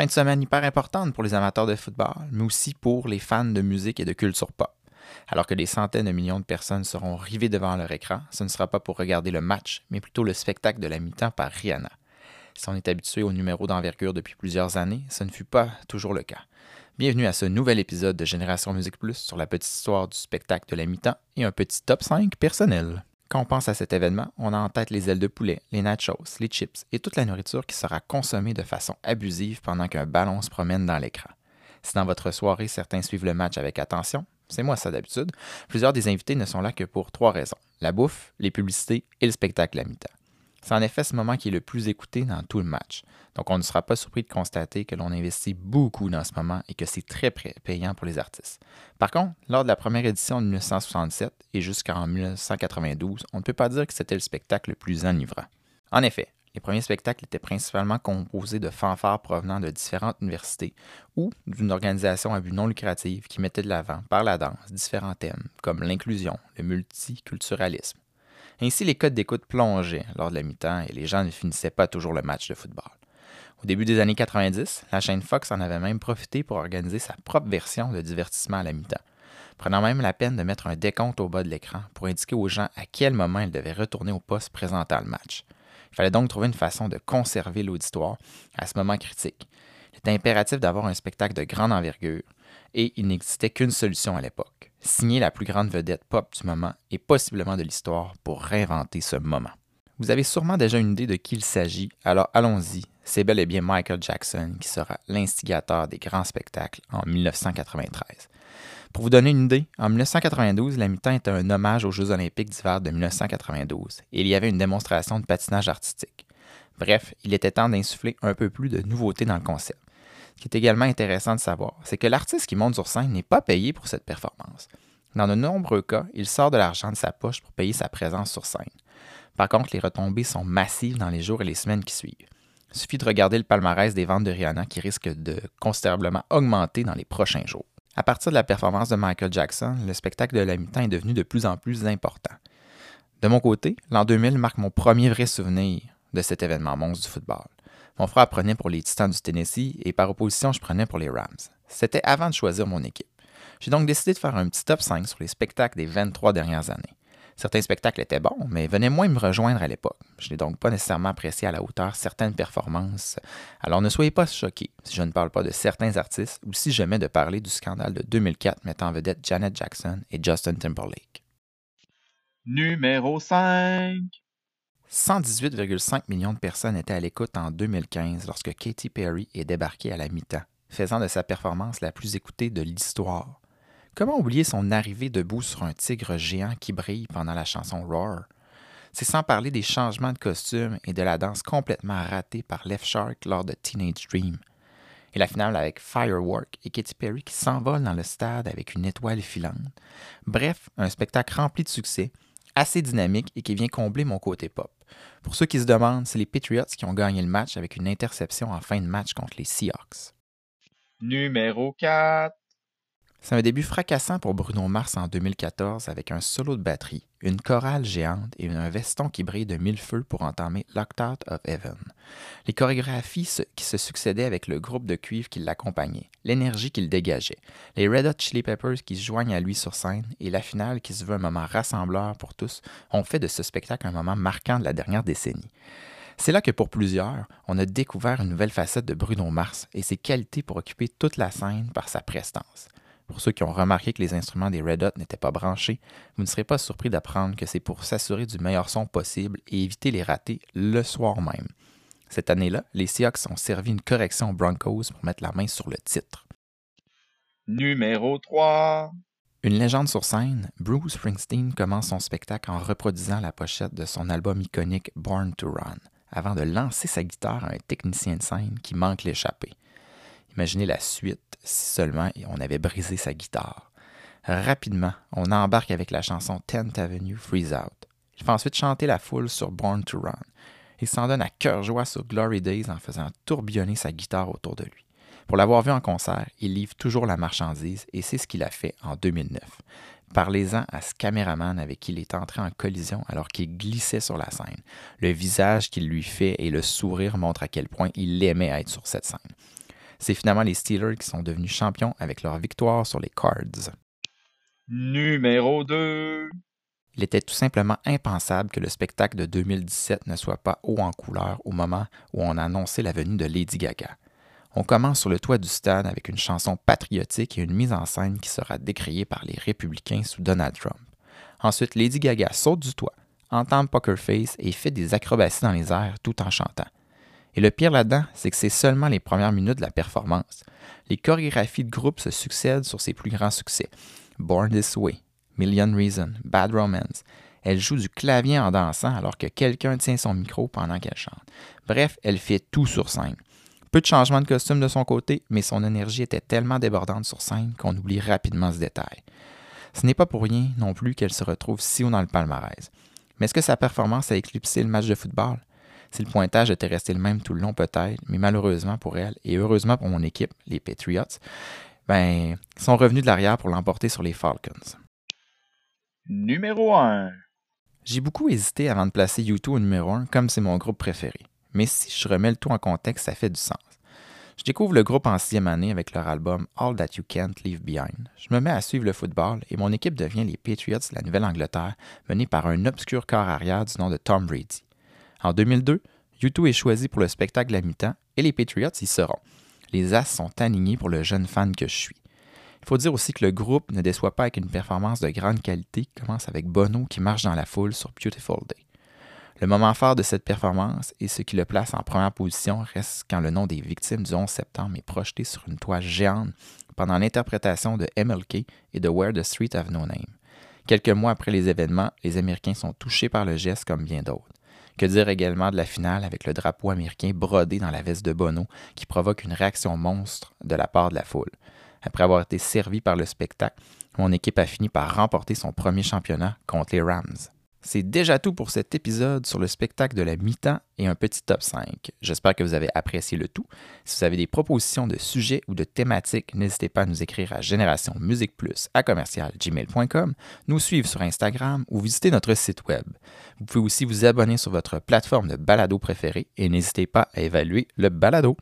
Fin de semaine hyper importante pour les amateurs de football, mais aussi pour les fans de musique et de culture pop. Alors que des centaines de millions de personnes seront rivées devant leur écran, ce ne sera pas pour regarder le match, mais plutôt le spectacle de la mi-temps par Rihanna. Si on est habitué au numéro d'envergure depuis plusieurs années, ce ne fut pas toujours le cas. Bienvenue à ce nouvel épisode de Génération Musique Plus sur la petite histoire du spectacle de la mi-temps et un petit top 5 personnel. Quand on pense à cet événement, on a en tête les ailes de poulet, les nachos, les chips et toute la nourriture qui sera consommée de façon abusive pendant qu'un ballon se promène dans l'écran. Si dans votre soirée certains suivent le match avec attention, c'est moi ça d'habitude, plusieurs des invités ne sont là que pour trois raisons la bouffe, les publicités et le spectacle à mi-temps. C'est en effet ce moment qui est le plus écouté dans tout le match. Donc on ne sera pas surpris de constater que l'on investit beaucoup dans ce moment et que c'est très payant pour les artistes. Par contre, lors de la première édition de 1967 et jusqu'en 1992, on ne peut pas dire que c'était le spectacle le plus enivrant. En effet, les premiers spectacles étaient principalement composés de fanfares provenant de différentes universités ou d'une organisation à but non lucratif qui mettait de l'avant, par la danse, différents thèmes comme l'inclusion, le multiculturalisme, ainsi, les codes d'écoute plongeaient lors de la mi-temps et les gens ne finissaient pas toujours le match de football. Au début des années 90, la chaîne Fox en avait même profité pour organiser sa propre version de divertissement à la mi-temps, prenant même la peine de mettre un décompte au bas de l'écran pour indiquer aux gens à quel moment ils devaient retourner au poste présentant le match. Il fallait donc trouver une façon de conserver l'auditoire à ce moment critique. Il était impératif d'avoir un spectacle de grande envergure, et il n'existait qu'une solution à l'époque, signer la plus grande vedette pop du moment et possiblement de l'histoire pour réinventer ce moment. Vous avez sûrement déjà une idée de qui il s'agit, alors allons-y, c'est bel et bien Michael Jackson qui sera l'instigateur des grands spectacles en 1993. Pour vous donner une idée, en 1992, la mi-temps était un hommage aux Jeux olympiques d'hiver de 1992 et il y avait une démonstration de patinage artistique. Bref, il était temps d'insuffler un peu plus de nouveauté dans le concept. Ce qui est également intéressant de savoir, c'est que l'artiste qui monte sur scène n'est pas payé pour cette performance. Dans de nombreux cas, il sort de l'argent de sa poche pour payer sa présence sur scène. Par contre, les retombées sont massives dans les jours et les semaines qui suivent. Il suffit de regarder le palmarès des ventes de Rihanna qui risque de considérablement augmenter dans les prochains jours. À partir de la performance de Michael Jackson, le spectacle de la mi-temps est devenu de plus en plus important. De mon côté, l'an 2000 marque mon premier vrai souvenir de cet événement monstre du football. Mon frère prenait pour les Titans du Tennessee et par opposition, je prenais pour les Rams. C'était avant de choisir mon équipe. J'ai donc décidé de faire un petit top 5 sur les spectacles des 23 dernières années. Certains spectacles étaient bons, mais venaient moins me rejoindre à l'époque. Je n'ai donc pas nécessairement apprécié à la hauteur certaines performances. Alors ne soyez pas choqués si je ne parle pas de certains artistes ou si je mets de parler du scandale de 2004 mettant en vedette Janet Jackson et Justin Timberlake. Numéro 5 118,5 millions de personnes étaient à l'écoute en 2015 lorsque Katy Perry est débarquée à la mi-temps, faisant de sa performance la plus écoutée de l'histoire. Comment oublier son arrivée debout sur un tigre géant qui brille pendant la chanson Roar? C'est sans parler des changements de costume et de la danse complètement ratée par Left Shark lors de Teenage Dream. Et la finale avec Firework et Katy Perry qui s'envole dans le stade avec une étoile filante. Bref, un spectacle rempli de succès assez dynamique et qui vient combler mon côté pop. Pour ceux qui se demandent, c'est les Patriots qui ont gagné le match avec une interception en fin de match contre les Seahawks. Numéro 4. C'est un début fracassant pour Bruno Mars en 2014 avec un solo de batterie, une chorale géante et un veston qui brille de mille feux pour entamer Locked Out of Heaven. Les chorégraphies qui se succédaient avec le groupe de cuivre qui l'accompagnait, l'énergie qu'il dégageait, les Red Hot Chili Peppers qui se joignent à lui sur scène et la finale qui se veut un moment rassembleur pour tous ont fait de ce spectacle un moment marquant de la dernière décennie. C'est là que pour plusieurs, on a découvert une nouvelle facette de Bruno Mars et ses qualités pour occuper toute la scène par sa prestance. Pour ceux qui ont remarqué que les instruments des Red Hot n'étaient pas branchés, vous ne serez pas surpris d'apprendre que c'est pour s'assurer du meilleur son possible et éviter les ratés le soir même. Cette année-là, les Seahawks ont servi une correction aux Broncos pour mettre la main sur le titre. Numéro 3. Une légende sur scène, Bruce Springsteen commence son spectacle en reproduisant la pochette de son album iconique Born to Run, avant de lancer sa guitare à un technicien de scène qui manque l'échappée. Imaginez la suite si seulement on avait brisé sa guitare. Rapidement, on embarque avec la chanson 10th Avenue Freeze Out. Il fait ensuite chanter la foule sur Born to Run. Il s'en donne à cœur joie sur Glory Days en faisant tourbillonner sa guitare autour de lui. Pour l'avoir vu en concert, il livre toujours la marchandise et c'est ce qu'il a fait en 2009. Parlez-en à ce caméraman avec qui il est entré en collision alors qu'il glissait sur la scène. Le visage qu'il lui fait et le sourire montrent à quel point il aimait être sur cette scène. C'est finalement les Steelers qui sont devenus champions avec leur victoire sur les Cards. Numéro 2. Il était tout simplement impensable que le spectacle de 2017 ne soit pas haut en couleur au moment où on a annoncé la venue de Lady Gaga. On commence sur le toit du stade avec une chanson patriotique et une mise en scène qui sera décriée par les républicains sous Donald Trump. Ensuite, Lady Gaga saute du toit, entend Poker Face et fait des acrobaties dans les airs tout en chantant. Et le pire là-dedans, c'est que c'est seulement les premières minutes de la performance. Les chorégraphies de groupe se succèdent sur ses plus grands succès. Born This Way, Million Reasons, Bad Romance. Elle joue du clavier en dansant alors que quelqu'un tient son micro pendant qu'elle chante. Bref, elle fait tout sur scène. Peu de changements de costume de son côté, mais son énergie était tellement débordante sur scène qu'on oublie rapidement ce détail. Ce n'est pas pour rien non plus qu'elle se retrouve si haut dans le palmarès. Mais est-ce que sa performance a éclipsé le match de football? Si le pointage était resté le même tout le long, peut-être, mais malheureusement pour elle, et heureusement pour mon équipe, les Patriots, ben, ils sont revenus de l'arrière pour l'emporter sur les Falcons. Numéro 1. J'ai beaucoup hésité avant de placer U2 au numéro 1, comme c'est mon groupe préféré. Mais si je remets le tout en contexte, ça fait du sens. Je découvre le groupe en sixième année avec leur album All That You Can't Leave Behind. Je me mets à suivre le football et mon équipe devient les Patriots de la Nouvelle-Angleterre, menée par un obscur corps arrière du nom de Tom Brady. En 2002, U2 est choisi pour le spectacle à mi-temps et les Patriots y seront. Les As sont alignés pour le jeune fan que je suis. Il faut dire aussi que le groupe ne déçoit pas avec une performance de grande qualité qui commence avec Bono qui marche dans la foule sur Beautiful Day. Le moment fort de cette performance et ce qui le place en première position reste quand le nom des victimes du 11 septembre est projeté sur une toile géante pendant l'interprétation de MLK et de Where the Street Have No Name. Quelques mois après les événements, les Américains sont touchés par le geste comme bien d'autres. Que dire également de la finale avec le drapeau américain brodé dans la veste de Bono qui provoque une réaction monstre de la part de la foule? Après avoir été servi par le spectacle, mon équipe a fini par remporter son premier championnat contre les Rams. C'est déjà tout pour cet épisode sur le spectacle de la mi-temps et un petit top 5. J'espère que vous avez apprécié le tout. Si vous avez des propositions de sujets ou de thématiques, n'hésitez pas à nous écrire à génération musique plus à commercial gmail.com, nous suivre sur Instagram ou visiter notre site web. Vous pouvez aussi vous abonner sur votre plateforme de balado préférée et n'hésitez pas à évaluer le balado.